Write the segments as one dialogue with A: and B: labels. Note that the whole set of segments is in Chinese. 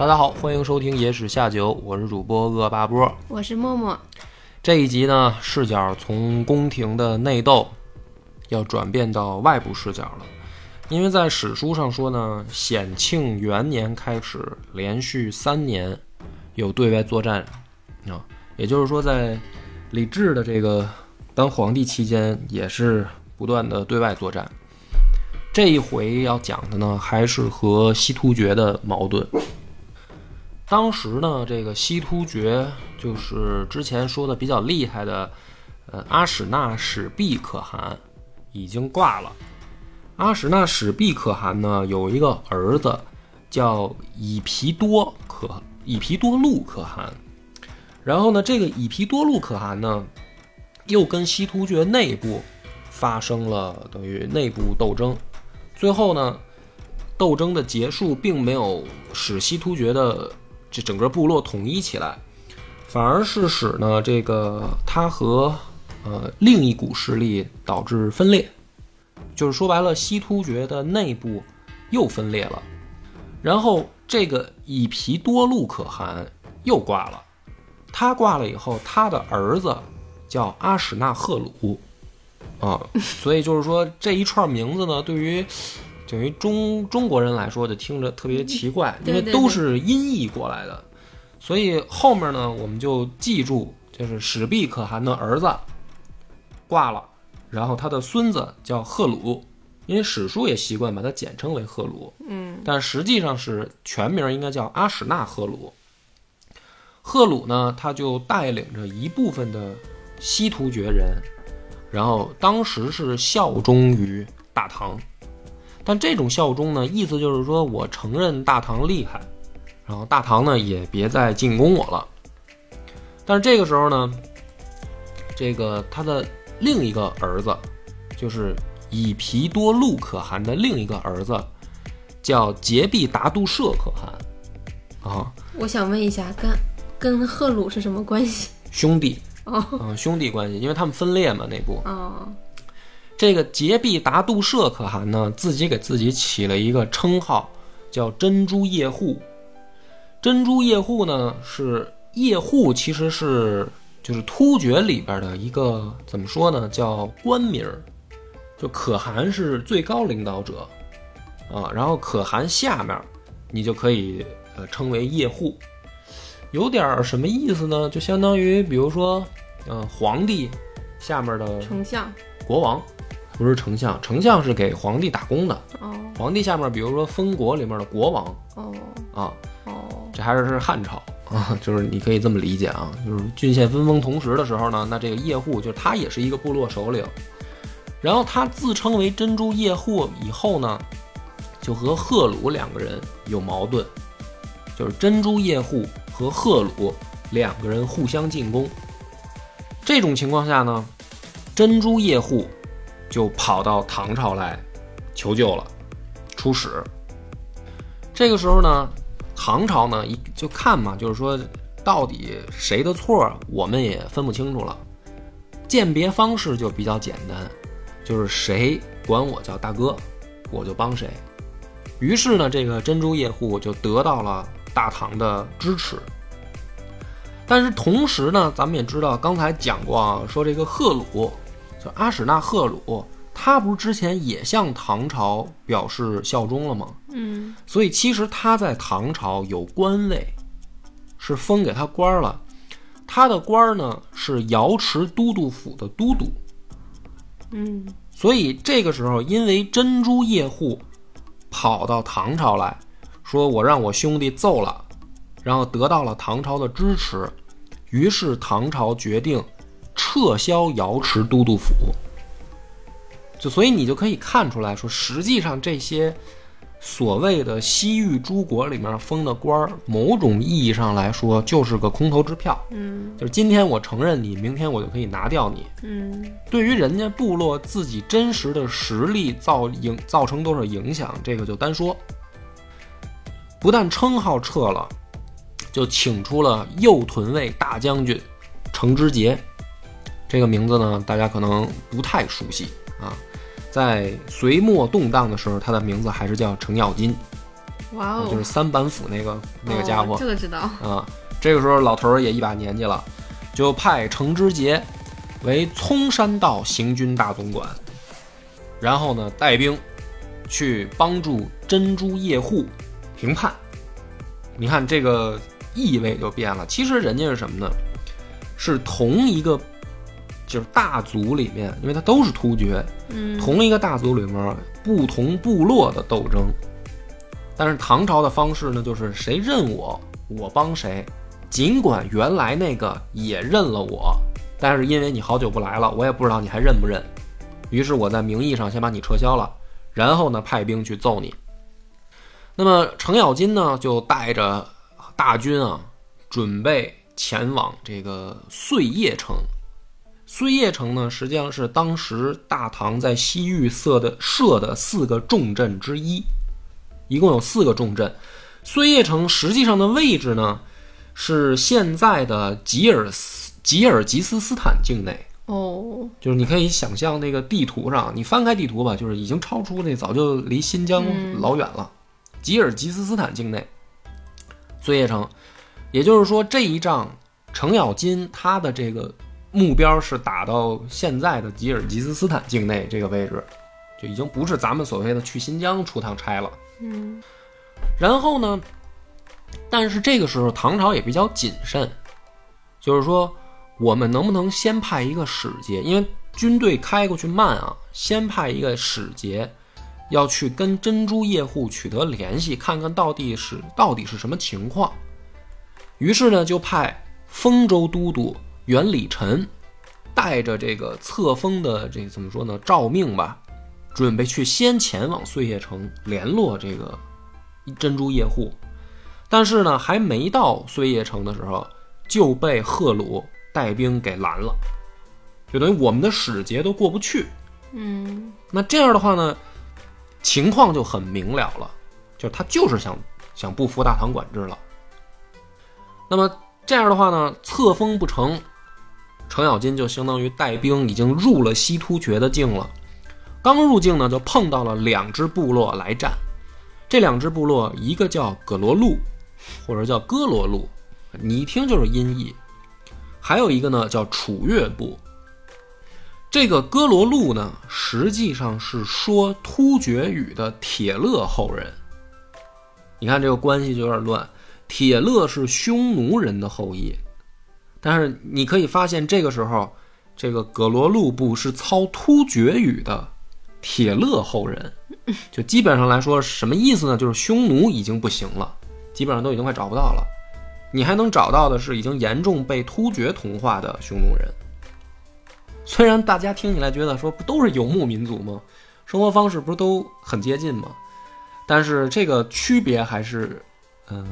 A: 大家好，欢迎收听《野史下酒》，我是主播恶霸波。
B: 我是默默，
A: 这一集呢，视角从宫廷的内斗要转变到外部视角了，因为在史书上说呢，显庆元年开始，连续三年有对外作战啊，也就是说，在李治的这个当皇帝期间，也是不断的对外作战。这一回要讲的呢，还是和西突厥的矛盾。当时呢，这个西突厥就是之前说的比较厉害的，呃，阿史那史毕可汗已经挂了。阿史那史毕可汗呢，有一个儿子叫以皮多可以皮多禄可汗。然后呢，这个以皮多禄可汗呢，又跟西突厥内部发生了等于内部斗争。最后呢，斗争的结束并没有使西突厥的这整个部落统一起来，反而是使呢这个他和呃另一股势力导致分裂，就是说白了，西突厥的内部又分裂了。然后这个以皮多禄可汗又挂了，他挂了以后，他的儿子叫阿史那赫鲁。啊，所以就是说这一串名字呢，对于等于中中国人来说，就听着特别奇怪，因为都是音译过来的。所以后面呢，我们就记住，就是史毕可汗的儿子挂了，然后他的孙子叫赫鲁，因为史书也习惯把它简称为赫鲁，
B: 嗯，
A: 但实际上是全名应该叫阿史那赫鲁。赫鲁呢，他就带领着一部分的西突厥人。然后当时是效忠于大唐，但这种效忠呢，意思就是说我承认大唐厉害，然后大唐呢也别再进攻我了。但是这个时候呢，这个他的另一个儿子，就是以皮多禄可汗的另一个儿子，叫杰必达杜舍可汗，啊，
B: 我想问一下，跟跟赫鲁是什么关系？
A: 兄弟。
B: 哦，
A: 嗯，兄弟关系，因为他们分裂嘛，内部。
B: 哦，
A: 这个杰必达杜舍可汗呢，自己给自己起了一个称号，叫珍珠叶护。珍珠叶护呢，是叶护，其实是就是突厥里边的一个怎么说呢，叫官名儿。就可汗是最高领导者啊，然后可汗下面，你就可以呃称为叶护。有点什么意思呢？就相当于，比如说，嗯，皇帝下面的
B: 丞相、
A: 国王，不是丞相，丞相是给皇帝打工的。
B: 哦。
A: 皇帝下面，比如说封国里面的国王。
B: 哦。
A: 啊，
B: 哦，
A: 这还是是汉朝 啊，就是你可以这么理解啊，就是郡县分封同时的时候呢，那这个叶护就是他也是一个部落首领，然后他自称为珍珠叶护以后呢，就和赫鲁两个人有矛盾，就是珍珠叶护。和赫鲁两个人互相进攻，这种情况下呢，珍珠夜护就跑到唐朝来求救了，出使。这个时候呢，唐朝呢一就看嘛，就是说到底谁的错，我们也分不清楚了。鉴别方式就比较简单，就是谁管我叫大哥，我就帮谁。于是呢，这个珍珠夜护就得到了。大唐的支持，但是同时呢，咱们也知道，刚才讲过啊，说这个赫鲁，就阿史那赫鲁，他不是之前也向唐朝表示效忠了吗？
B: 嗯，
A: 所以其实他在唐朝有官位，是封给他官了。他的官呢是瑶池都督府的都督。
B: 嗯，
A: 所以这个时候，因为珍珠叶护跑到唐朝来。说我让我兄弟揍了，然后得到了唐朝的支持，于是唐朝决定撤销瑶池都督府。就所以你就可以看出来说，实际上这些所谓的西域诸国里面封的官儿，某种意义上来说就是个空头支票，
B: 嗯
A: 就是今天我承认你，明天我就可以拿掉你。
B: 嗯
A: 对于人家部落自己真实的实力造影造成多少影响，这个就单说。不但称号撤了，就请出了右屯卫大将军程之杰。这个名字呢，大家可能不太熟悉啊。在隋末动荡的时候，他的名字还是叫程咬金，
B: 哇哦，
A: 就是三板斧那个那个家伙
B: 哦。这个知道。
A: 啊，这个时候老头儿也一把年纪了，就派程之杰为葱山道行军大总管，然后呢带兵去帮助珍珠叶护平叛。你看这个意味就变了，其实人家是什么呢？是同一个就是大族里面，因为他都是突厥，
B: 嗯
A: 同一个大族里面不同部落的斗争。但是唐朝的方式呢，就是谁认我，我帮谁。尽管原来那个也认了我，但是因为你好久不来了，我也不知道你还认不认。于是我在名义上先把你撤销了，然后呢派兵去揍你。那么程咬金呢，就带着大军啊，准备前往这个碎叶城。碎叶城呢，实际上是当时大唐在西域设的设的四个重镇之一，一共有四个重镇。碎叶城实际上的位置呢，是现在的吉尔斯吉尔吉斯斯坦境内。
B: 哦，
A: 就是你可以想象那个地图上，你翻开地图吧，就是已经超出那早就离新疆
B: 嗯
A: 老远了。吉尔吉斯斯坦境内，碎叶城，也就是说这一仗程咬金他的这个目标是打到现在的吉尔吉斯斯坦境内这个位置，就已经不是咱们所谓的去新疆出趟差了。
B: 嗯
A: 然后呢，但是这个时候唐朝也比较谨慎，就是说我们能不能先派一个使节，因为军队开过去慢啊，先派一个使节，要去跟珍珠叶护取得联系，看看到底是到底是什么情况。于是呢，就派丰州都督袁礼臣带着这个册封的这怎么说呢诏命吧，准备去先前往碎叶城联络这个珍珠叶护，但是呢，还没到碎叶城的时候，就被赫鲁带兵给拦了，就等于我们的使节都过不去。
B: 嗯
A: 那这样的话呢，情况就很明了了，就是他就是想想不服大唐管制了。那么这样的话呢，册封不成，程咬金就相当于带兵已经入了西突厥的境了。刚入境呢，就碰到了两支部落来战。这两支部落，一个叫葛罗路，或者叫哥罗路，你一听就是音译；还有一个呢叫楚越部。这个哥罗路呢，实际上是说突厥语的铁勒后人。你看这个关系就有点乱。铁勒是匈奴人的后裔，但是你可以发现，这个时候这个葛罗禄部是操突厥语的铁勒后人，就基本上来说什么意思呢？就是匈奴已经不行了，基本上都已经快找不到了。你还能找到的是已经严重被突厥同化的匈奴人。虽然大家听起来觉得说不都是游牧民族吗？生活方式不是都很接近吗？但是这个区别还是，嗯、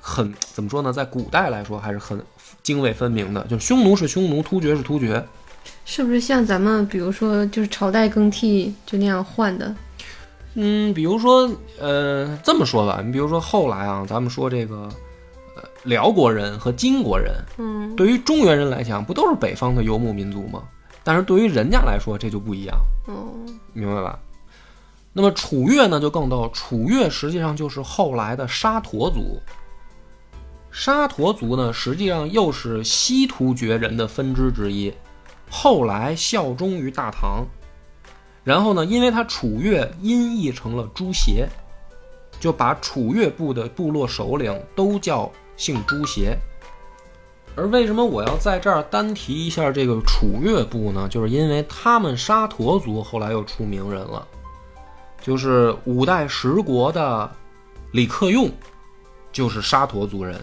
A: 很怎么说呢？在古代来说还是很泾渭分明的。就是匈奴是匈奴，突厥是突厥。
B: 是不是像咱们比如说就是朝代更替就那样换的？
A: 嗯，比如说，呃，这么说吧，你比如说后来啊，咱们说这个，呃，辽国人和金国人，
B: 嗯
A: 对于中原人来讲，不都是北方的游牧民族吗？但是对于人家来说，这就不一样。
B: 哦
A: 明白吧？那么楚越呢就更逗，楚越实际上就是后来的沙陀族。沙陀族呢，实际上又是西突厥人的分支之一，后来效忠于大唐。然后呢，因为他楚越音译成了朱邪，就把楚越部的部落首领都叫姓朱邪。而为什么我要在这儿单提一下这个楚越部呢？就是因为他们沙陀族后来又出名人了，就是五代十国的李克用，就是沙陀族人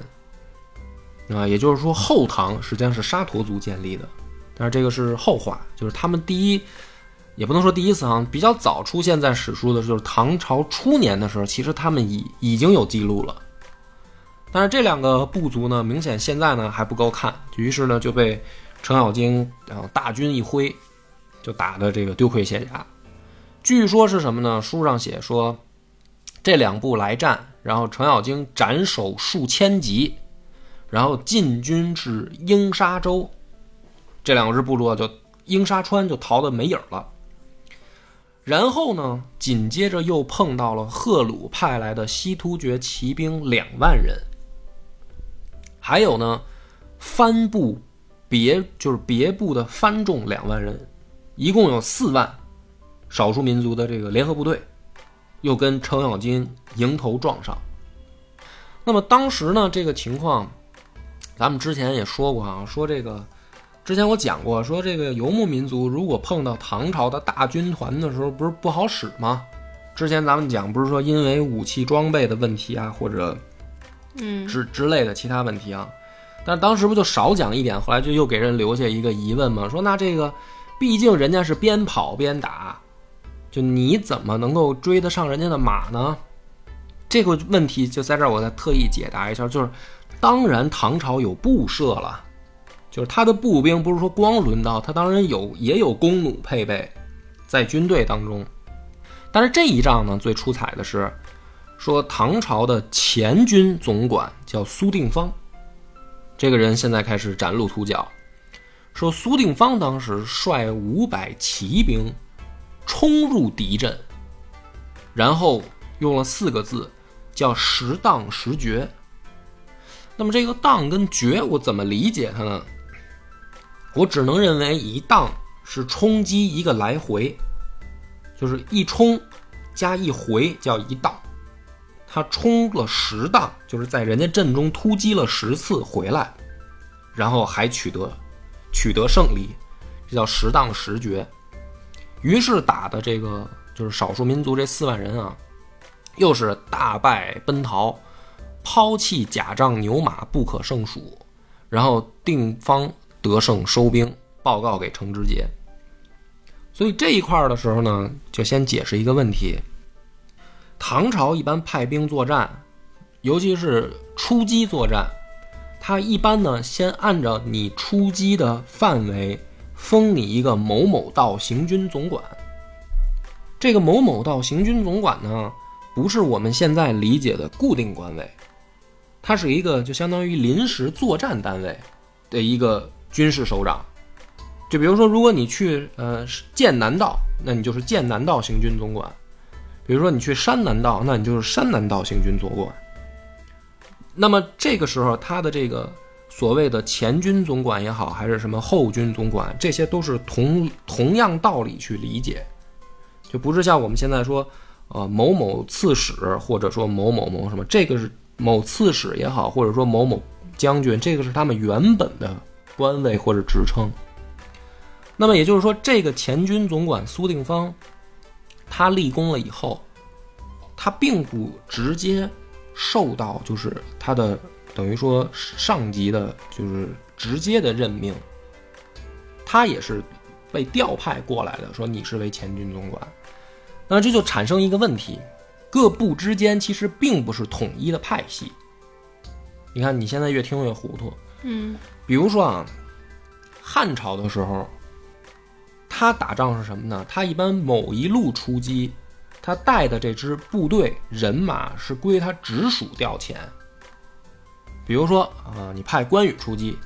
A: 啊。也就是说，后唐实际上是沙陀族建立的，但是这个是后话，就是他们第一也不能说第一次啊，比较早出现在史书的就是唐朝初年的时候，其实他们已已经有记录了。但是这两个部族呢，明显现在呢还不够看，于是呢就被程咬金啊大军一挥，就打的这个丢盔卸甲。据说是什么呢？书上写说，这两部来战，然后程咬金斩首数千级，然后进军至英沙州，这两个支部落就英沙川就逃得没影了。然后呢，紧接着又碰到了赫鲁派来的西突厥骑兵两万人，还有呢，藩部别就是别部的藩众两万人，一共有四万少数民族的这个联合部队，又跟程咬金迎头撞上。那么当时呢，这个情况，咱们之前也说过啊，说这个。之前我讲过，说这个游牧民族如果碰到唐朝的大军团的时候，不是不好使吗？之前咱们讲，不是说因为武器装备的问题啊，或者，
B: 嗯，
A: 之之类的其他问题啊。但当时不就少讲一点，后来就又给人留下一个疑问嘛，说那这个，毕竟人家是边跑边打，就你怎么能够追得上人家的马呢？这个问题就在这儿，我再特意解答一下，就是当然唐朝有布设了。就是他的步兵不是说光轮到，他当然有也有弓弩配备，在军队当中。但是这一仗呢，最出彩的是，说唐朝的前军总管叫苏定方，这个人现在开始崭露头角。说苏定方当时率五百骑兵冲入敌阵，然后用了四个字，叫十荡十绝。那么这个荡跟绝，我怎么理解它呢？我只能认为一荡是冲击一个来回，就是一冲加一回叫一荡。他冲了十荡，就是在人家阵中突击了十次回来，然后还取得取得胜利，这叫十荡十绝。于是打的这个就是少数民族这四万人啊，又是大败奔逃，抛弃甲仗牛马不可胜数，然后定方。得胜收兵，报告给程知节。所以这一块的时候呢，就先解释一个问题：唐朝一般派兵作战，尤其是出击作战，他一般呢先按照你出击的范围，封你一个某某道行军总管。这个某某道行军总管呢，不是我们现在理解的固定官位，它是一个就相当于临时作战单位的一个。军事首长，就比如说，如果你去呃剑南道，那你就是剑南道行军总管；比如说你去山南道，那你就是山南道行军总管。那么这个时候，他的这个所谓的前军总管也好，还是什么后军总管，这些都是同同样道理去理解，就不是像我们现在说，呃某某刺史，或者说某某某什么，这个是某刺史也好，或者说某某将军，这个是他们原本的。官位或者职称，那么也就是说，这个前军总管苏定方，他立功了以后，他并不直接受到就是他的等于说上级的，就是直接的任命，他也是被调派过来的，说你是为前军总管，那这就产生一个问题，各部之间其实并不是统一的派系。你看，你现在越听越糊涂。
B: 嗯，
A: 比如说啊，汉朝的时候，他打仗是什么呢？他一般某一路出击，他带的这支部队人马是归他直属调遣。比如说啊，你派关羽出击，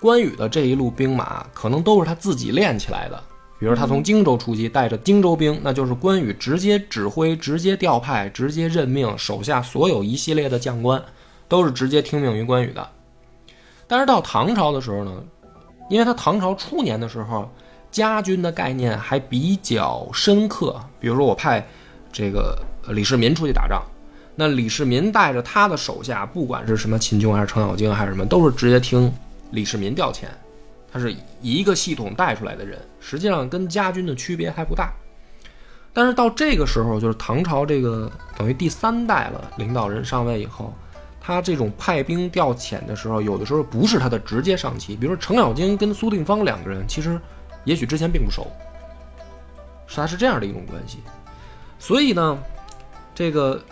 A: 关羽的这一路兵马可能都是他自己练起来的。比如他从荆州出击，带着荆州兵，那就是关羽直接指挥、直接调派、直接任命手下所有一系列的将官，都是直接听命于关羽的。但是到唐朝的时候呢，因为他唐朝初年的时候，家军的概念还比较深刻。比如说我派这个李世民出去打仗，那李世民带着他的手下，不管是什么秦琼还是程咬金还是什么，都是直接听李世民调遣，他是一个系统带出来的人，实际上跟家军的区别还不大。但是到这个时候，就是唐朝这个等于第三代了，领导人上位以后。他这种派兵调遣的时候，有的时候不是他的直接上级，比如说程咬金跟苏定方两个人，其实也许之前并不熟，是他是这样的一种关系。所以呢，这个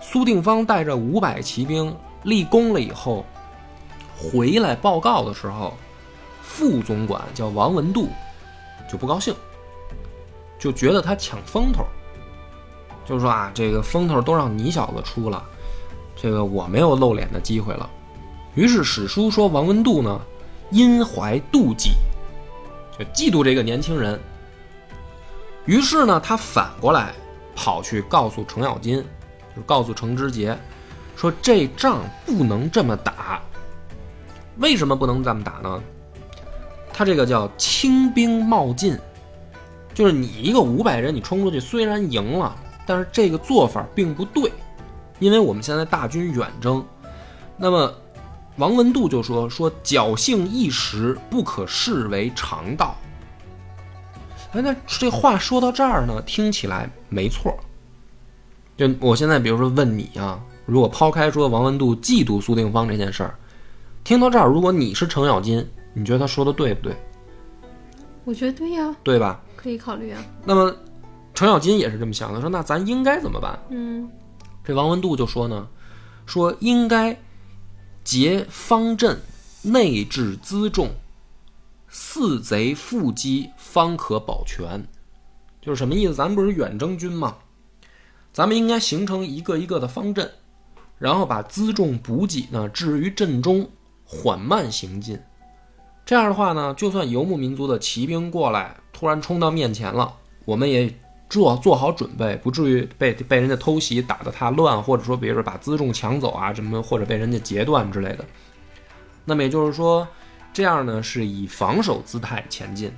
A: 苏定方带着五百骑兵立功了以后，回来报告的时候，副总管叫王文度就不高兴，就觉得他抢风头，就说啊，这个风头都让你小子出了，这个我没有露脸的机会了。于是史书说王文度呢，因怀妒忌，就嫉妒这个年轻人。于是呢，他反过来跑去告诉程咬金，就告诉程知节，说这仗不能这么打。为什么不能这么打呢？他这个叫轻兵冒进，就是你一个五百人你冲出去，虽然赢了，但是这个做法并不对，因为我们现在大军远征。那么王文度就说说侥幸一时，不可视为常道。哎，那这话说到这儿呢，听起来没错。就我现在比如说问你啊，如果抛开说王文度嫉妒苏定方这件事儿，听到这儿，如果你是程咬金，你觉得他说的对不对？
B: 我觉得对呀，
A: 对吧？
B: 可以考虑啊。
A: 那么程咬金也是这么想的，说那咱应该怎么办？
B: 嗯
A: 这王文度就说呢，说应该结方阵，内置辎重，四贼腹击，方可保全。就是什么意思？咱们不是远征军吗？咱们应该形成一个一个的方阵，然后把辎重补给呢置于阵中，缓慢行进。这样的话呢，就算游牧民族的骑兵过来，突然冲到面前了，我们也做做好准备，不至于被被人家偷袭打得太乱，或者说比如说把辎重抢走啊什么，或者被人家截断之类的。那么也就是说，这样呢是以防守姿态前进。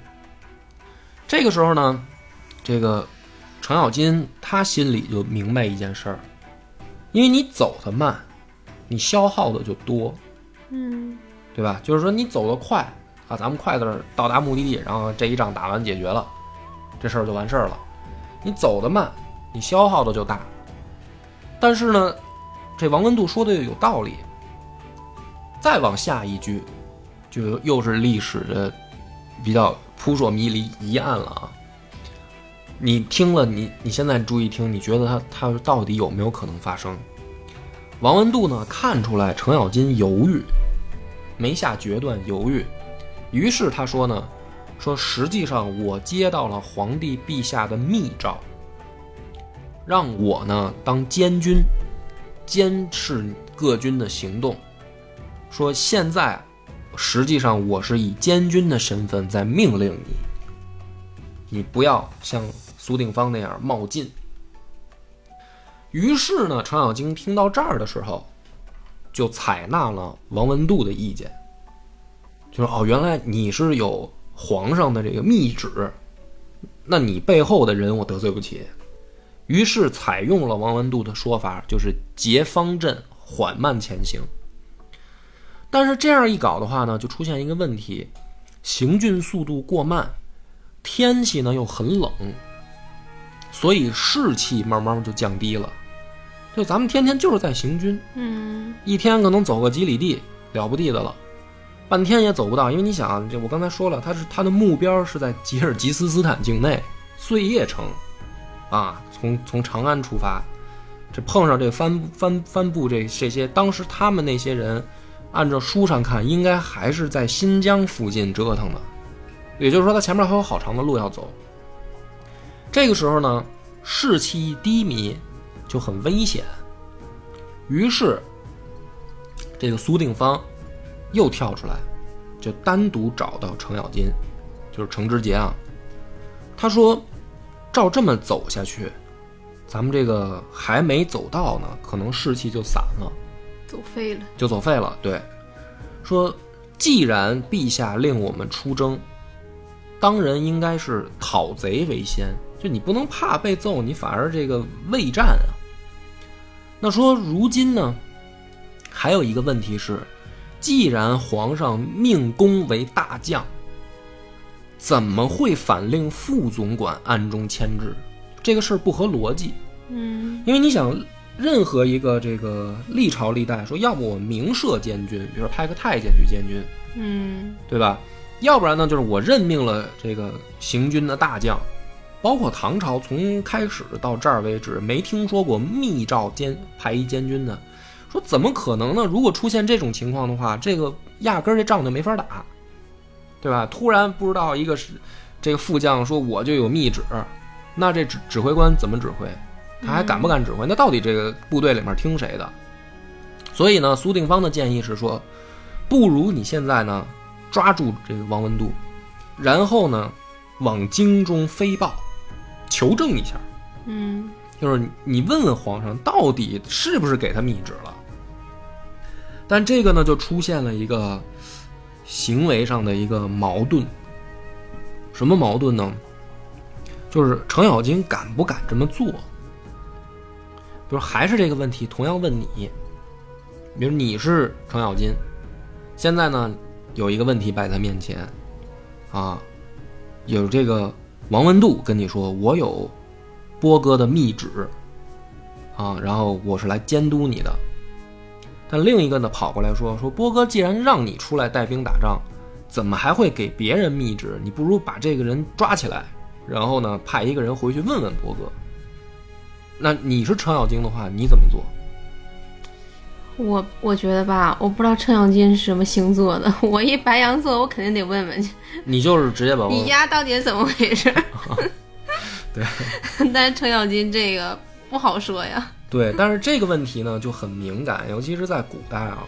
A: 这个时候呢，这个程咬金他心里就明白一件事儿，因为你走得慢，你消耗的就多，
B: 嗯
A: 对吧？就是说你走得快啊，咱们快点到达目的地，然后这一仗打完解决了，这事儿就完事儿了。你走得慢，你消耗的就大。但是呢，这王文度说的有道理。再往下一句，就又是历史的比较扑朔迷离疑案了啊。你听了，你你现在注意听，你觉得他他到底有没有可能发生？王文度呢看出来程咬金犹豫，没下决断，犹豫。于是他说呢，说实际上我接到了皇帝陛下的密诏，让我呢当监军，监视各军的行动。说现在，实际上我是以监军的身份在命令你，你不要像苏定方那样冒进。于是呢，程咬金听到这儿的时候，就采纳了王文度的意见，就说：“哦，原来你是有皇上的这个密旨，那你背后的人我得罪不起。”于是采用了王文度的说法，就是结方阵，缓慢前行。但是这样一搞的话呢，就出现一个问题：行军速度过慢，天气呢又很冷，所以士气慢慢就降低了。就咱们天天就是在行军，
B: 嗯。
A: 一天可能走个几里地，了不地的了，半天也走不到，因为你想啊，这我刚才说了，他是他的目标是在吉尔吉斯斯坦境内碎叶城，啊，从从长安出发，这碰上这帆帆帆布这这些，当时他们那些人，按照书上看，应该还是在新疆附近折腾的，也就是说，他前面还有好长的路要走。这个时候呢，士气低迷，就很危险。于是，这个苏定方又跳出来，就单独找到程咬金，就是程之杰啊。他说：“照这么走下去，咱们这个还没走到呢，可能士气就散了，
B: 走废了。
A: 就走废了。”对，说既然陛下令我们出征，当然应该是讨贼为先，就你不能怕被揍，你反而这个畏战啊。那说如今呢，还有一个问题是，既然皇上命公为大将，怎么会反令副总管暗中牵制？这个事儿不合逻辑。
B: 嗯
A: 因为你想，任何一个这个历朝历代说，要不我明设监军，比如说派个太监去监军，
B: 嗯
A: 对吧？要不然呢，就是我任命了这个行军的大将，包括唐朝从开始到这儿为止，没听说过密诏监派一监军的。说怎么可能呢？如果出现这种情况的话，这个压根儿这仗就没法打，对吧？突然不知道一个是这个副将说我就有密旨，那这指指挥官怎么指挥？他还敢不敢指挥？那到底这个部队里面听谁的？所以呢，苏定方的建议是说，不如你现在呢抓住这个王文度，然后呢往京中飞报，求证一下。
B: 嗯
A: 就是你问问皇上，到底是不是给他密旨了？但这个呢，就出现了一个行为上的一个矛盾。什么矛盾呢？就是程咬金敢不敢这么做？比如还是这个问题，同样问你，比如你是程咬金，现在呢有一个问题摆在面前，啊，有这个王文度跟你说，我有波哥的密旨，啊，然后我是来监督你的。但另一个呢跑过来说说波哥既然让你出来带兵打仗，怎么还会给别人密旨？你不如把这个人抓起来，然后呢派一个人回去问问波哥。那你是程咬金的话，你怎么做？
B: 我我觉得吧，我不知道程咬金是什么星座的。我一白羊座，我肯定得问问去，
A: 你就是直接把
B: 你丫到底是怎么回事？
A: 对，
B: 但是程咬金这个不好说呀。
A: 对，但是这个问题呢就很敏感，尤其是在古代啊，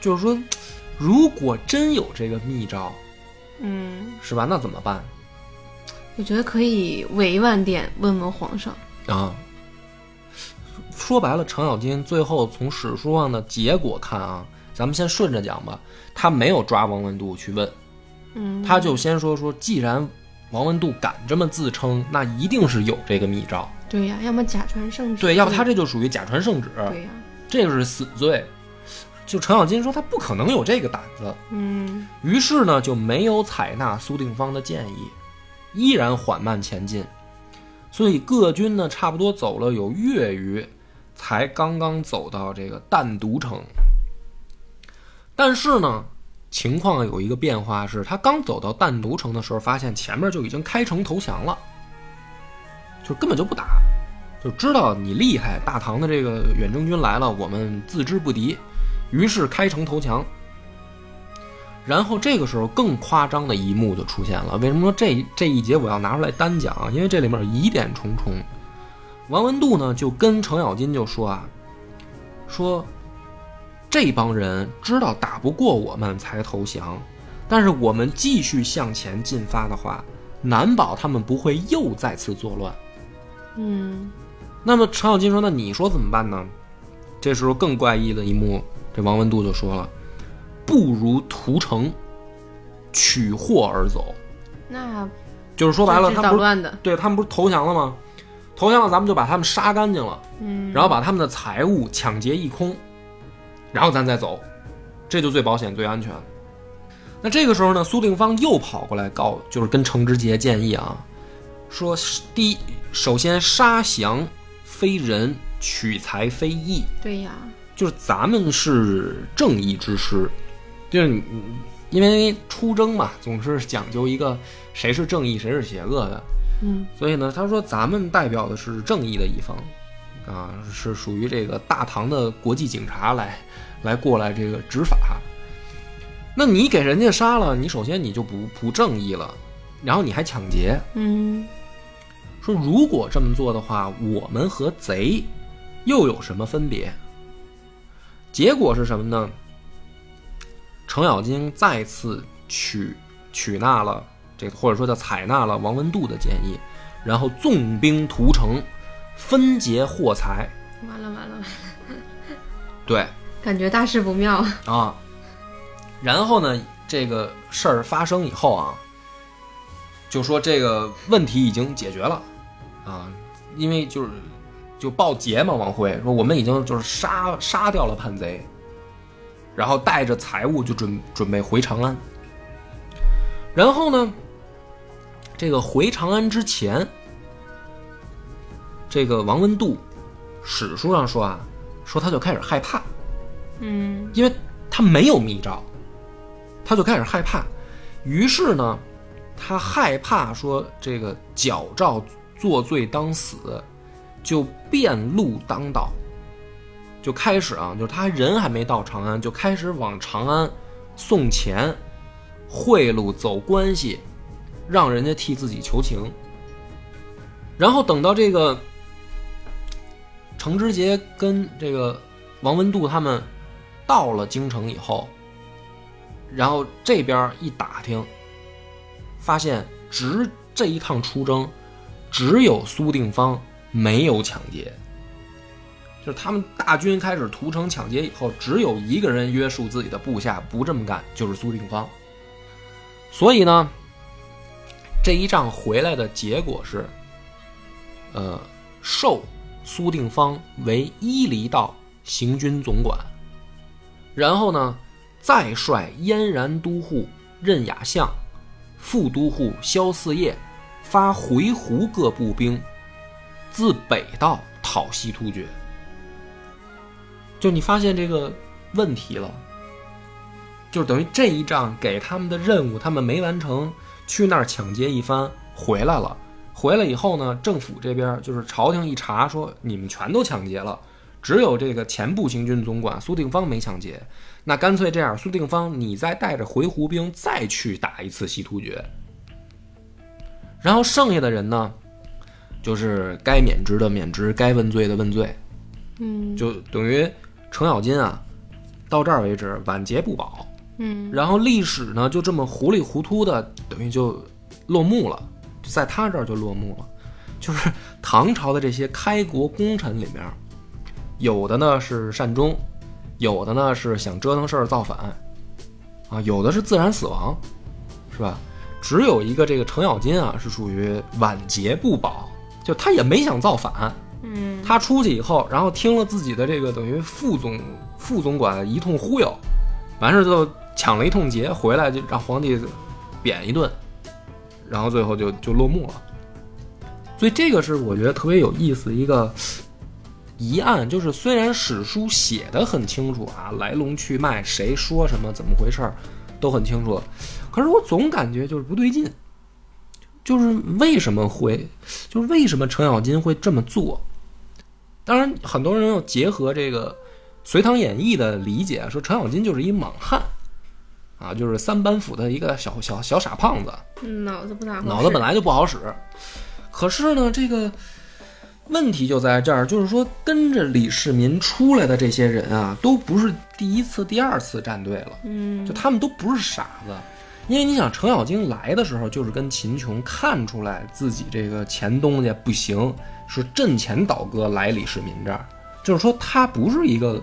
A: 就是说，如果真有这个密诏，
B: 嗯，
A: 是吧？那怎么办
B: 我觉得可以委婉点问问皇上。
A: 啊？说白了，程咬金最后从史书上的结果看啊，咱们先顺着讲吧。他没有抓王文度去问，
B: 嗯，
A: 他就先说说，既然王文度敢这么自称，那一定是有这个密诏。
B: 对呀，要么假传圣旨。
A: 对，要不他这就属于假传圣旨，
B: 对呀，
A: 这个是死罪。就程咬金说他不可能有这个胆子，
B: 嗯
A: 于是呢就没有采纳苏定方的建议，依然缓慢前进。所以各军呢差不多走了有月余，才刚刚走到这个弹都城。但是呢，情况有一个变化是，他刚走到弹都城的时候，发现前面就已经开城投降了，就根本就不打，就知道你厉害，大唐的这个远征军来了，我们自知不敌，于是开城投降。然后这个时候更夸张的一幕就出现了。为什么说这这一节我要拿出来单讲？因为这里面疑点重重。王文度呢就跟程咬金就说啊，说这帮人知道打不过我们才投降，但是我们继续向前进发的话，难保他们不会又再次作乱。
B: 嗯
A: 那么程咬金说：“那你说怎么办呢？”这时候更怪异的一幕，这王文度就说了：“不如屠城，取货而走。
B: 那”
A: 就是说白了，他们不是
B: 是捣乱的。
A: 对他们不是投降了吗？投降了，咱们就把他们杀干净了，
B: 嗯，
A: 然后把他们的财物抢劫一空，然后咱再走，这就最保险、最安全。那这个时候呢，苏定方又跑过来告，就是跟程之杰建议啊，说第一，首先杀降非人，取财非义，
B: 对呀，
A: 就是咱们是正义之师，就是你因为出征嘛，总是讲究一个谁是正义，谁是邪恶的，
B: 嗯
A: 所以呢，他说咱们代表的是正义的一方，啊，是属于这个大唐的国际警察来来过来这个执法。那你给人家杀了，你首先你就不不正义了，然后你还抢劫。
B: 嗯
A: 说如果这么做的话，我们和贼又有什么分别？结果是什么呢？程咬金再次取取纳了这个，或者说叫采纳了王文度的建议，然后纵兵屠城，分劫获财。
B: 完了完了，完了
A: 对
B: 感觉大事不妙。
A: 啊，然后呢，这个事儿发生以后啊，就说这个问题已经解决了啊，因为就是就报捷嘛，王辉说我们已经就是杀杀掉了叛贼，然后带着财物就准准备回长安。然后呢，这个回长安之前，这个王文度史书上说啊，说他就开始害怕，
B: 嗯。
A: 因为他没有密诏，他就开始害怕。于是呢，他害怕说这个矫诏作罪当死，就变路当道，就开始啊，就是他人还没到长安，就开始往长安送钱、贿赂、走关系，让人家替自己求情。然后等到这个程之杰跟这个王文度他们到了京城以后，然后这边一打听，发现只这一趟出征，只有苏定方没有抢劫。就是他们大军开始屠城抢劫以后，只有一个人约束自己的部下不这么干，就是苏定方。所以呢，这一仗回来的结果是，呃，授苏定方为伊犁道行军总管，然后呢，再率燕然都护任雅相、副都护萧四业发回鹘各步兵，自北道讨西突厥。就你发现这个问题了，就等于这一仗给他们的任务，他们没完成，去那儿抢劫一番，回来了。回来以后呢，政府这边就是朝廷一查，说你们全都抢劫了，只有这个前步行军总管苏定方没抢劫。那干脆这样，苏定方你再带着回鹘兵再去打一次西突厥。然后剩下的人呢，就是该免职的免职，该问罪的问罪，
B: 嗯
A: 就等于程咬金啊，到这儿为止晚节不保。
B: 嗯
A: 然后历史呢，就这么糊里糊涂的，等于就落幕了，在他这儿就落幕了。就是唐朝的这些开国功臣里面，有的呢是善终，有的呢是想折腾事儿造反，啊，有的是自然死亡，是吧？只有一个这个程咬金啊，是属于晚节不保，就他也没想造反，
B: 嗯
A: 他出去以后，然后听了自己的这个等于副总副总管一通忽悠，完事儿就抢了一通劫，回来就让皇帝贬一顿，然后最后就就落幕了。所以这个是我觉得特别有意思的一个疑案，就是虽然史书写的很清楚啊，来龙去脉，谁说什么，怎么回事儿，都很清楚，可是我总感觉就是不对劲，就是为什么会，就是为什么程咬金会这么做？当然，很多人要结合这个《隋唐演义》的理解，说程咬金就是一莽汉，啊，就是三板斧的一个小小小傻胖子，
B: 脑子不大合适，
A: 脑子本来就不好使。可是呢，这个问题就在这儿，就是说跟着李世民出来的这些人啊，都不是第一次、第二次站队了，
B: 嗯
A: 就他们都不是傻子。因为你想，程咬金来的时候，就是跟秦琼看出来自己这个前东家不行，是阵前倒戈来李世民这儿，就是说他不是一个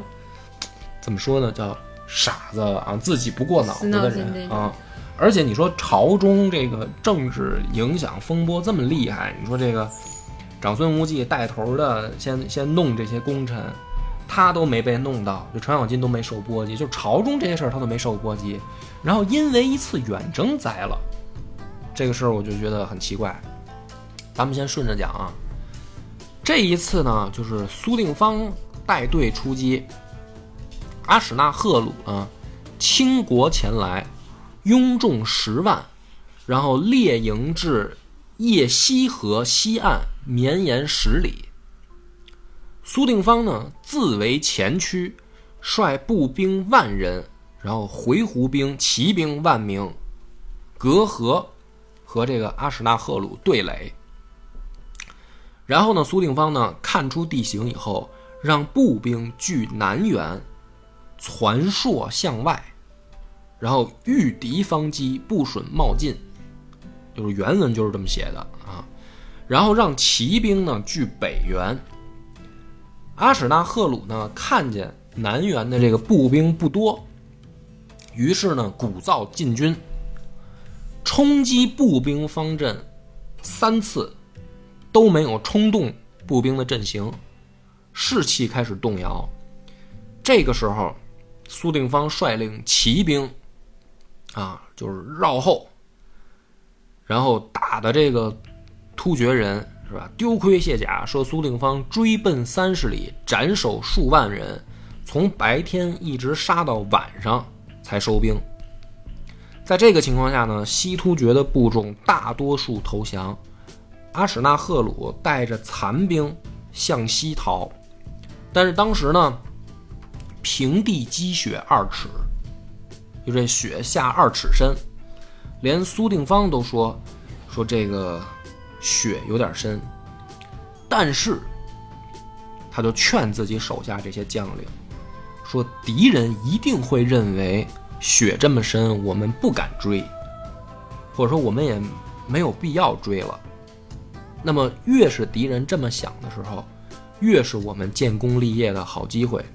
A: 怎么说呢，叫傻子啊，自己不过脑子的人啊。而且你说朝中这个政治影响风波这么厉害，你说这个长孙无忌带头的先先弄这些功臣，他都没被弄到，就程咬金都没受波及，就朝中这些事儿他都没受波及，然后因为一次远征栽了，这个事儿我就觉得很奇怪。咱们先顺着讲啊，这一次呢，就是苏定方带队出击，阿史那贺鲁呢倾国前来，拥众十万，然后列营至叶西河西岸，绵延十里。苏定方呢，自为前驱，率步兵万人，然后回鹘兵、骑兵万名，隔河和这个阿史那贺鲁对垒。然后呢，苏定方呢看出地形以后，让步兵据南缘，攒槊向外，然后御敌方击，不损冒进。就是原文就是这么写的啊。然后让骑兵呢据北缘。阿史那贺鲁呢看见南缘的这个步兵不多，于是呢鼓噪进军，冲击步兵方阵三次，都没有冲动步兵的阵型，士气开始动摇。这个时候，苏定方率领骑兵啊，就是绕后，然后打的这个突厥人是吧？丢盔卸甲，说苏定方追奔三十里，斩首数万人，从白天一直杀到晚上才收兵。在这个情况下呢，西突厥的部众大多数投降，阿史那赫鲁带着残兵向西逃，但是当时呢，平地积雪二尺，就这雪下二尺深，连苏定方都说说这个雪有点深，但是他就劝自己手下这些将领说，敌人一定会认为雪这么深，我们不敢追，或者说我们也没有必要追了。那么越是敌人这么想的时候，越是我们建功立业的好机会。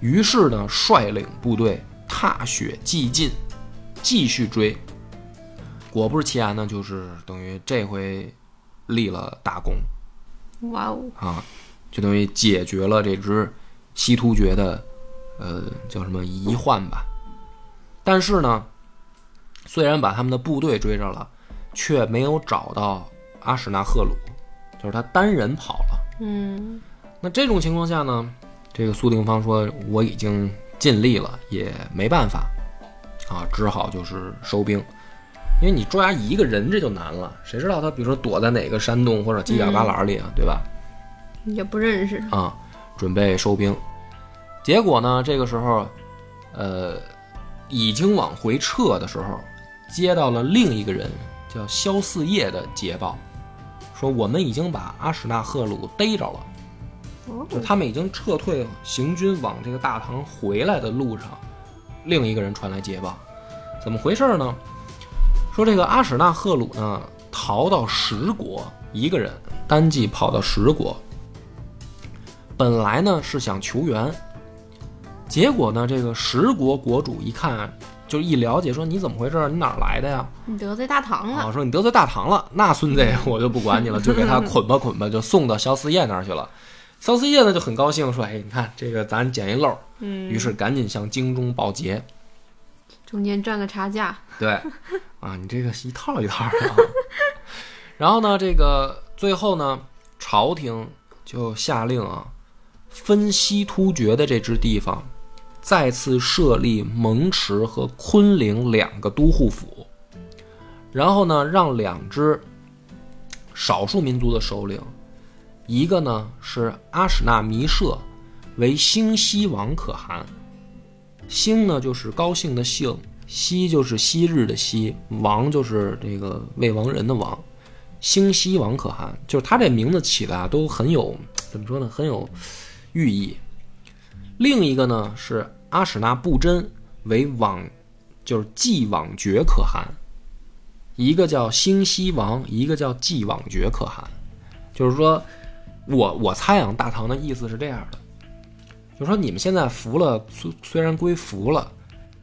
A: 于是呢，率领部队踏雪继进，继续追。果不其然呢，就是等于这回立了大功
B: 哇哦，
A: 啊，就等于解决了这支西突厥的呃叫什么疑患吧。但是呢，虽然把他们的部队追着了，却没有找到阿史那赫鲁，就是他单人跑了。
B: 嗯，
A: 那这种情况下呢，这个苏定方说我已经尽力了，也没办法啊，只好就是收兵。因为你抓一个人这就难了，谁知道他比如说躲在哪个山洞或者犄角旮旯里啊，对吧？
B: 也不认识。
A: 啊，准备收兵。结果呢，这个时候，呃，已经往回撤的时候，接到了另一个人叫萧四叶的捷报，说我们已经把阿史那赫鲁逮着了。
B: 哦
A: 就他们已经撤退行军往这个大唐回来的路上，另一个人传来捷报，怎么回事呢？说这个阿史那赫鲁呢逃到十国，一个人单骑跑到十国，本来呢是想求援，结果呢这个十国国主一看，就一了解说你怎么回事？你哪儿来的呀？
B: 你得罪大唐
A: 啊，
B: 了。
A: 说你得罪大唐了，那孙子 我就不管你了，就给他捆吧捆吧，就送到萧思业那儿去了。萧思业呢就很高兴，说：“哎，你看这个咱捡一漏。”
B: 嗯，
A: 于是赶紧向京中报捷。
B: 中间赚个差价。
A: 对，啊，你这个是一套一套的啊。然后呢，这个最后呢，朝廷就下令啊，分西突厥的这支地方，再次设立蒙池和昆陵两个都护府，然后呢，让两支少数民族的首领，一个呢是阿史那弥社，为兴西王可汗。兴呢就是高兴的兴，西就是昔日的西，王就是这个未亡人的王。兴西王可汗，就是他这名字起的啊，都很有怎么说呢，很有寓意。另一个呢是阿史那布真为往，就是继往觉可汗。一个叫兴西王，一个叫继往觉可汗。就是说，我我猜啊，大唐的意思是这样的，就是说你们现在服了，虽虽然归服了，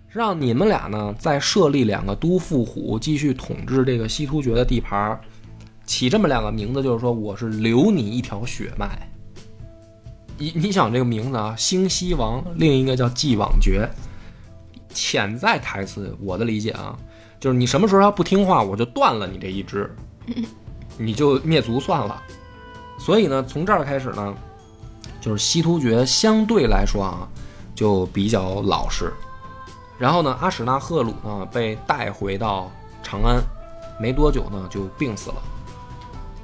A: 让你们俩呢再设立两个都护府，继续统治这个西突厥的地盘儿，起这么两个名字，就是说我是留你一条血脉。你你想这个名字啊，兴西王，另一个叫继往觉，潜在台词，我的理解啊，就是你什么时候要不听话，我就断了你这一支，你就灭族算了。所以呢，从这儿开始呢，就是西突厥相对来说啊，就比较老实。然后呢，阿史那赫鲁呢被带回到长安，没多久呢就病死了。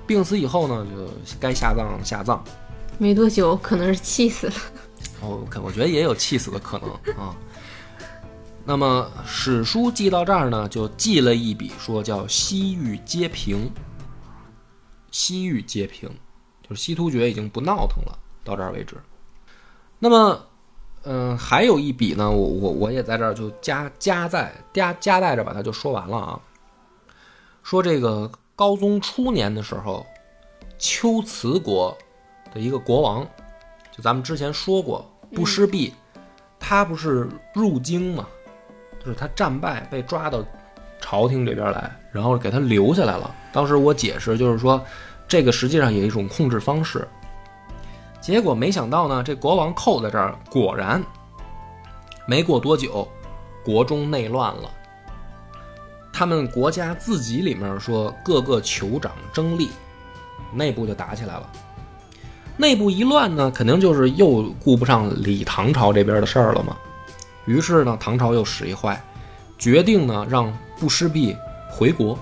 A: 病死以后呢，就该下葬下葬。
B: 没多久，可能是气死了。
A: 哦，我看我觉得也有气死的可能啊。那么史书记到这儿呢，就记了一笔，说叫西域皆平。西域皆平，就是西突厥已经不闹腾了，到这儿为止。那么，嗯、还有一笔呢，我我我也在这儿就加加在加加带着把它就说完了啊。说这个高宗初年的时候，龟兹国的一个国王，就咱们之前说过，不失弼，他不是入京嘛，就是他战败被抓到朝廷这边来，然后给他留下来了。当时我解释就是说，这个实际上也是一种控制方式。结果没想到呢，这国王扣在这儿，果然没过多久，国中内乱了。他们国家自己里面说各个酋长争利，内部就打起来了。内部一乱呢，肯定就是又顾不上理唐朝这边的事儿了嘛。于是呢，唐朝又使一坏，决定呢让不施弼回国，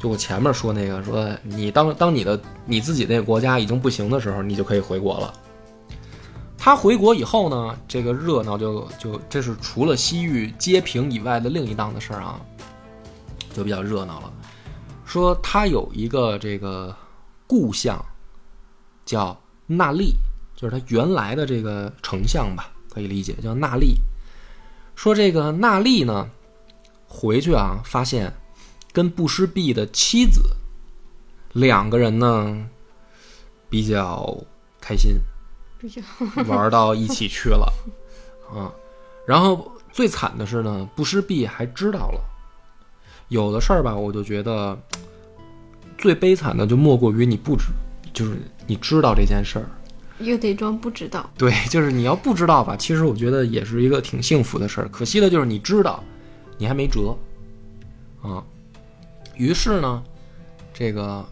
A: 就我前面说那个，说你当当你的你自己那个国家已经不行的时候，你就可以回国了。他回国以后呢，这个热闹就就这是除了西域街平以外的另一档的事儿啊，就比较热闹了。说他有一个这个故乡叫纳利，就是他原来的这个丞相吧，可以理解叫纳利。说这个纳利呢，回去啊，发现跟布施币的妻子两个人呢比较开心，
B: 比较
A: 玩到一起去了 啊。然后最惨的是呢，布施币还知道了。有的事儿吧，我就觉得最悲惨的就莫过于你不知，就是你知道这件事儿，
B: 又得装不知道。
A: 对，就是你要不知道吧，其实我觉得也是一个挺幸福的事儿。可惜的就是你知道，你还没辙啊。于是呢，这个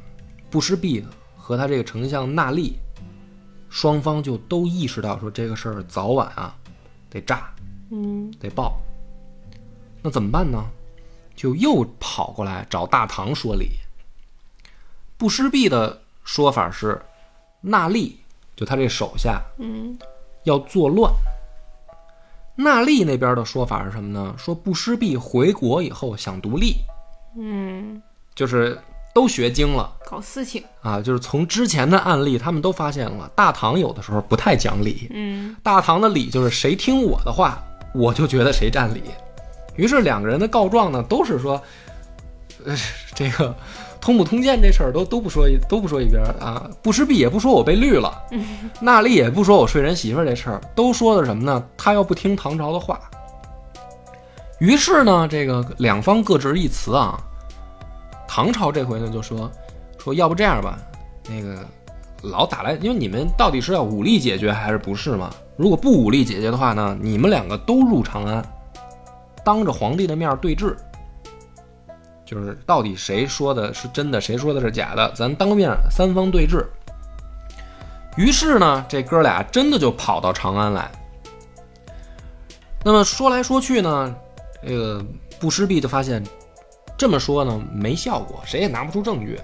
A: 布施毕和他这个丞相纳利，双方就都意识到说这个事儿早晚啊得炸，
B: 嗯
A: 得爆。那怎么办呢？就又跑过来找大唐说理。布施毕的说法是，纳利就他这手下
B: 嗯
A: 要作乱。纳利那边的说法是什么呢？说布施毕回国以后想独立，
B: 嗯，
A: 就是都学精了
B: 搞事情。
A: 啊，就是从之前的案例，他们都发现了大唐有的时候不太讲理。
B: 嗯
A: 大唐的理就是谁听我的话，我就觉得谁占理。于是两个人的告状呢，都是说，呃，这个通不通鉴这事儿都都不说一都不说一边儿啊。不施弼也不说我被绿了，那利也不说我睡人媳妇儿这事儿，都说的什么呢？他要不听唐朝的话。于是呢，这个两方各执一词啊。唐朝这回呢就说说，要不这样吧，那个老打来，因为你们到底是要武力解决还是不是嘛？如果不武力解决的话呢，你们两个都入长安，当着皇帝的面对质，就是到底谁说的是真的，谁说的是假的，咱当面三方对质。于是呢，这哥俩真的就跑到长安来。那么说来说去呢，这个布施币就发现这么说呢没效果，谁也拿不出证据，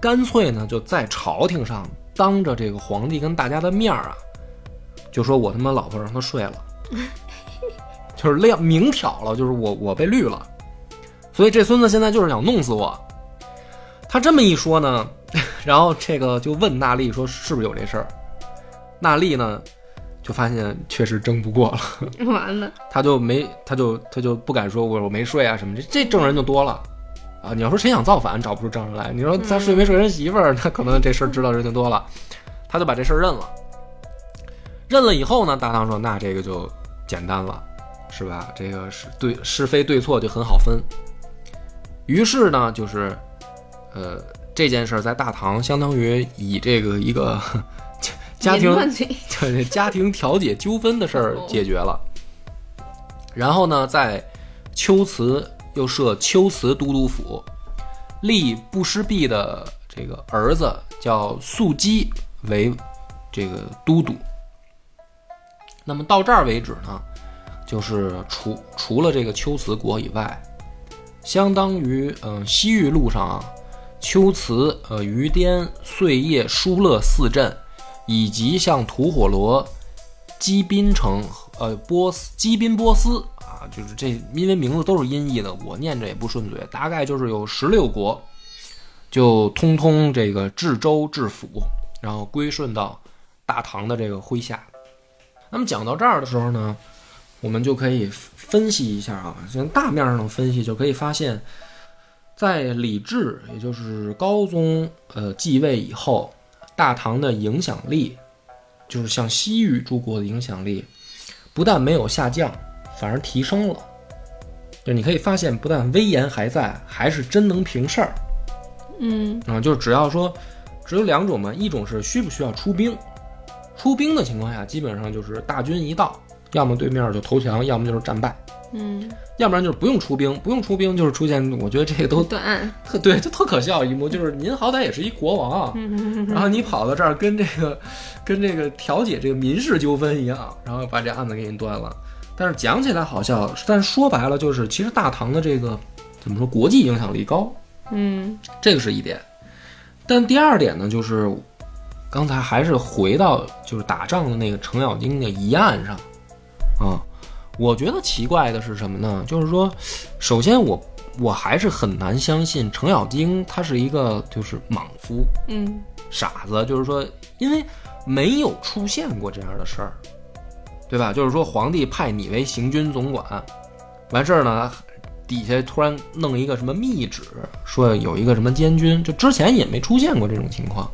A: 干脆呢就在朝廷上当着这个皇帝跟大家的面儿啊，就说我他妈老婆让他睡了，就是亮明挑了，就是我我被绿了，所以这孙子现在就是想弄死我。他这么一说呢，然后这个就问纳丽说是不是有这事儿？纳丽呢就发现确实争不过了。
B: 完了，
A: 他就没，他就他就不敢说我我没睡啊什么，这这证人就多了啊。你要说谁想造反，找不出证人来。你说他睡没睡人媳妇儿，那可能这事儿知道人就多了。他就把这事儿认了。认了以后呢，大唐说那这个就简单了，是吧？这个是对是非对错就很好分。于是呢，就是呃这件事儿在大唐相当于以这个一个家庭。对家庭调解纠纷的事儿解决了。然后呢，在秋瓷又设秋瓷都督府，立不施弼的这个儿子叫素基为这个都督。那么到这儿为止呢，就是除除了这个龟兹国以外，相当于嗯、呃西域路上啊，龟兹、呃于滇、碎叶、疏勒四镇，以及像吐火罗、基宾城、呃波斯、基宾波斯啊，就是这因为名字都是音译的，我念着也不顺嘴，大概就是有十六国，就通通这个治州治府，然后归顺到大唐的这个麾下。那么讲到这儿的时候呢，我们就可以分析一下啊，从大面上分析就可以发现，在李治也就是高宗呃继位以后，大唐的影响力，就是像西域诸国的影响力，不但没有下降，反而提升了。就你可以发现，不但威严还在，还是真能平事儿
B: 嗯
A: 啊！就是只要说，只有两种嘛，一种是需不需要出兵，出兵的情况下，基本上就是大军一到，要么对面就投降，要么就是战败，
B: 嗯，
A: 要不然就是不用出兵，不用出兵就是出现，我觉得这个都。特对，就特可笑一幕，就是您好歹也是一国王啊，然后你跑到这儿跟这个跟这个调解这个民事纠纷一样，然后把这案子给你断了。但是讲起来好笑，但是说白了就是，其实大唐的这个怎么说，国际影响力高，
B: 嗯
A: 这个是一点。但第二点呢，就是刚才还是回到就是打仗的那个程咬金的疑案上啊。我觉得奇怪的是什么呢？就是说，首先我我还是很难相信程咬金他是一个就是莽夫
B: 嗯
A: 傻子，就是说，因为没有出现过这样的事儿，对吧？就是说，皇帝派你为行军总管，完事儿呢，底下突然弄一个什么密旨，说有一个什么监军，就之前也没出现过这种情况。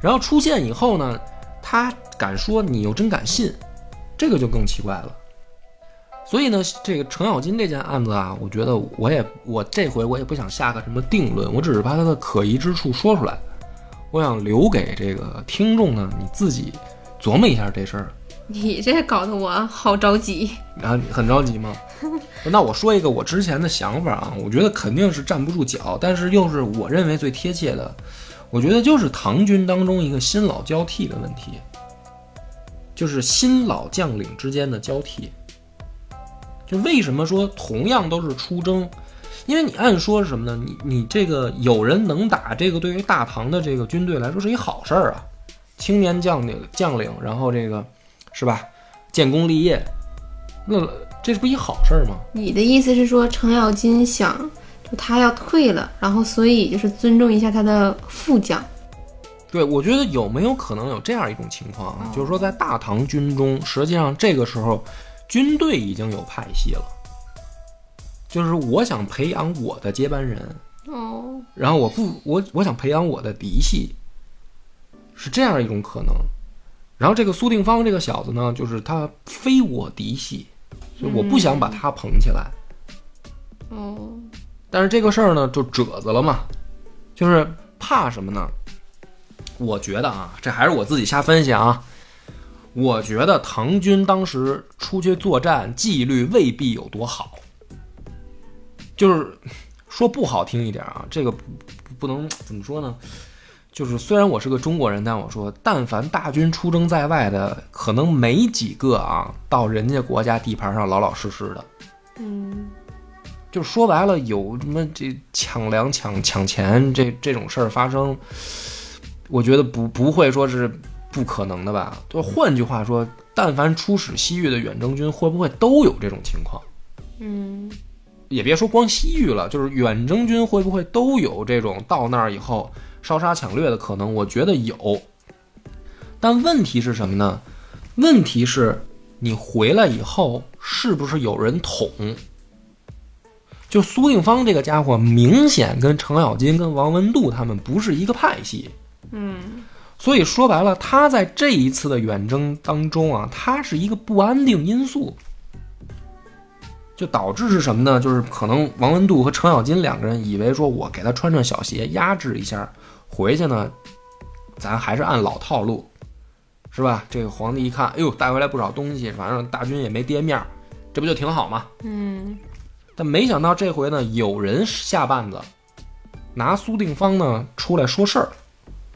A: 然后出现以后呢，他敢说，你又真敢信，这个就更奇怪了。所以呢，这个程咬金这件案子啊，我觉得我也我这回我也不想下个什么定论，我只是把他的可疑之处说出来。我想留给这个听众呢，你自己琢磨一下这事儿。
B: 你这搞得我好着急。
A: 啊你很着急吗？那我说一个我之前的想法啊，我觉得肯定是站不住脚，但是又是我认为最贴切的。我觉得就是唐军当中一个新老交替的问题，就是新老将领之间的交替。就为什么说同样都是出征？因为你按说是什么呢？你你这个有人能打，这个对于大唐的这个军队来说是一好事儿啊。青年将领将领，然后这个是吧，建功立业，那这是不一好事儿吗？
B: 你的意思是说，程咬金想，就他要退了，然后所以就是尊重一下他的副将。
A: 对，我觉得有没有可能有这样一种情况啊？就是说，在大唐军中，实际上这个时候军队已经有派系了，就是我想培养我的接班人，
B: 哦，
A: 然后我不，我我想培养我的嫡系，是这样一种可能。然后这个苏定方这个小子呢，就是他非我嫡系，所以我不想把他捧起来。
B: 哦，
A: 但是这个事儿呢，就褶子了嘛，就是怕什么呢？我觉得啊，这还是我自己瞎分析啊。我觉得唐军当时出去作战，纪律未必有多好。就是说不好听一点啊，这个不能怎么说呢？就是虽然我是个中国人，但我说，但凡大军出征在外的，可能没几个啊，到人家国家地盘上老老实实的。
B: 嗯
A: 就说白了，有什么这抢粮、抢抢钱这这种事儿发生，我觉得不不会说是不可能的吧？就换句话说，但凡出使西域的远征军，会不会都有这种情况？
B: 嗯
A: 也别说光西域了，就是远征军会不会都有这种到那儿以后烧杀抢掠的可能？我觉得有。但问题是什么呢？问题是你回来以后是不是有人捅？就苏定方这个家伙，明显跟程咬金、跟王文度他们不是一个派系。
B: 嗯
A: 所以说白了，他在这一次的远征当中啊，他是一个不安定因素，就导致是什么呢？就是可能王文度和程咬金两个人以为说，我给他穿穿小鞋压制一下，回去呢，咱还是按老套路，是吧？这个皇帝一看，哎呦，带回来不少东西，反正大军也没跌面儿，这不就挺好吗？
B: 嗯
A: 但没想到这回呢，有人下绊子，拿苏定方呢出来说事儿，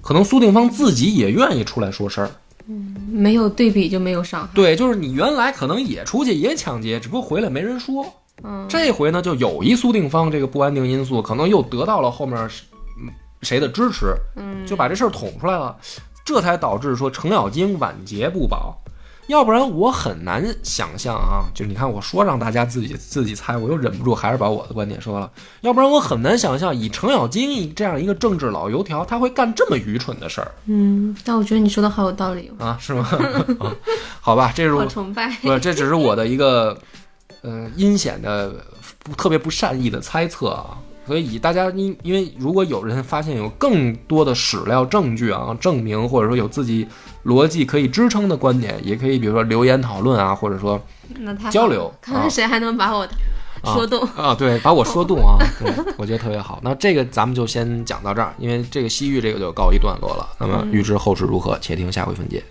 A: 可能苏定方自己也愿意出来说事儿。
B: 嗯没有对比就没有伤害。
A: 对，就是你原来可能也出去也抢劫，只不过回来没人说。
B: 嗯
A: 这回呢，就有一苏定方这个不安定因素，可能又得到了后面谁嗯谁的支持，
B: 嗯
A: 就把这事儿捅出来了，这才导致说程咬金晚节不保。要不然我很难想象啊，就你看我说让大家自己自己猜，我又忍不住还是把我的观点说了。要不然我很难想象以程咬金这样一个政治老油条，他会干这么愚蠢的事儿
B: 嗯，但我觉得你说的好有道理哦，
A: 啊，是吗？啊，好吧，这是我
B: 崇拜。
A: 不，这只是我的一个呃阴险的、不特别不善意的猜测啊。所以以大家因因为如果有人发现有更多的史料证据啊，证明或者说有自己逻辑可以支撑的观点，也可以比如说留言讨论啊，或者说交流
B: 看看谁还能把我
A: 啊
B: 说动。
A: 啊，对，把我说动啊，对，我觉得特别好。那这个咱们就先讲到这儿，因为这个西域这个就告一段落了。那么预知后事如何，且听下回分解。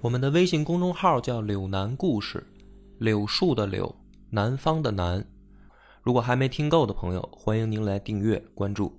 C: 我们的微信公众号叫“柳南故事”，柳树的柳，南方的南。如果还没听够的朋友，欢迎您来订阅关注。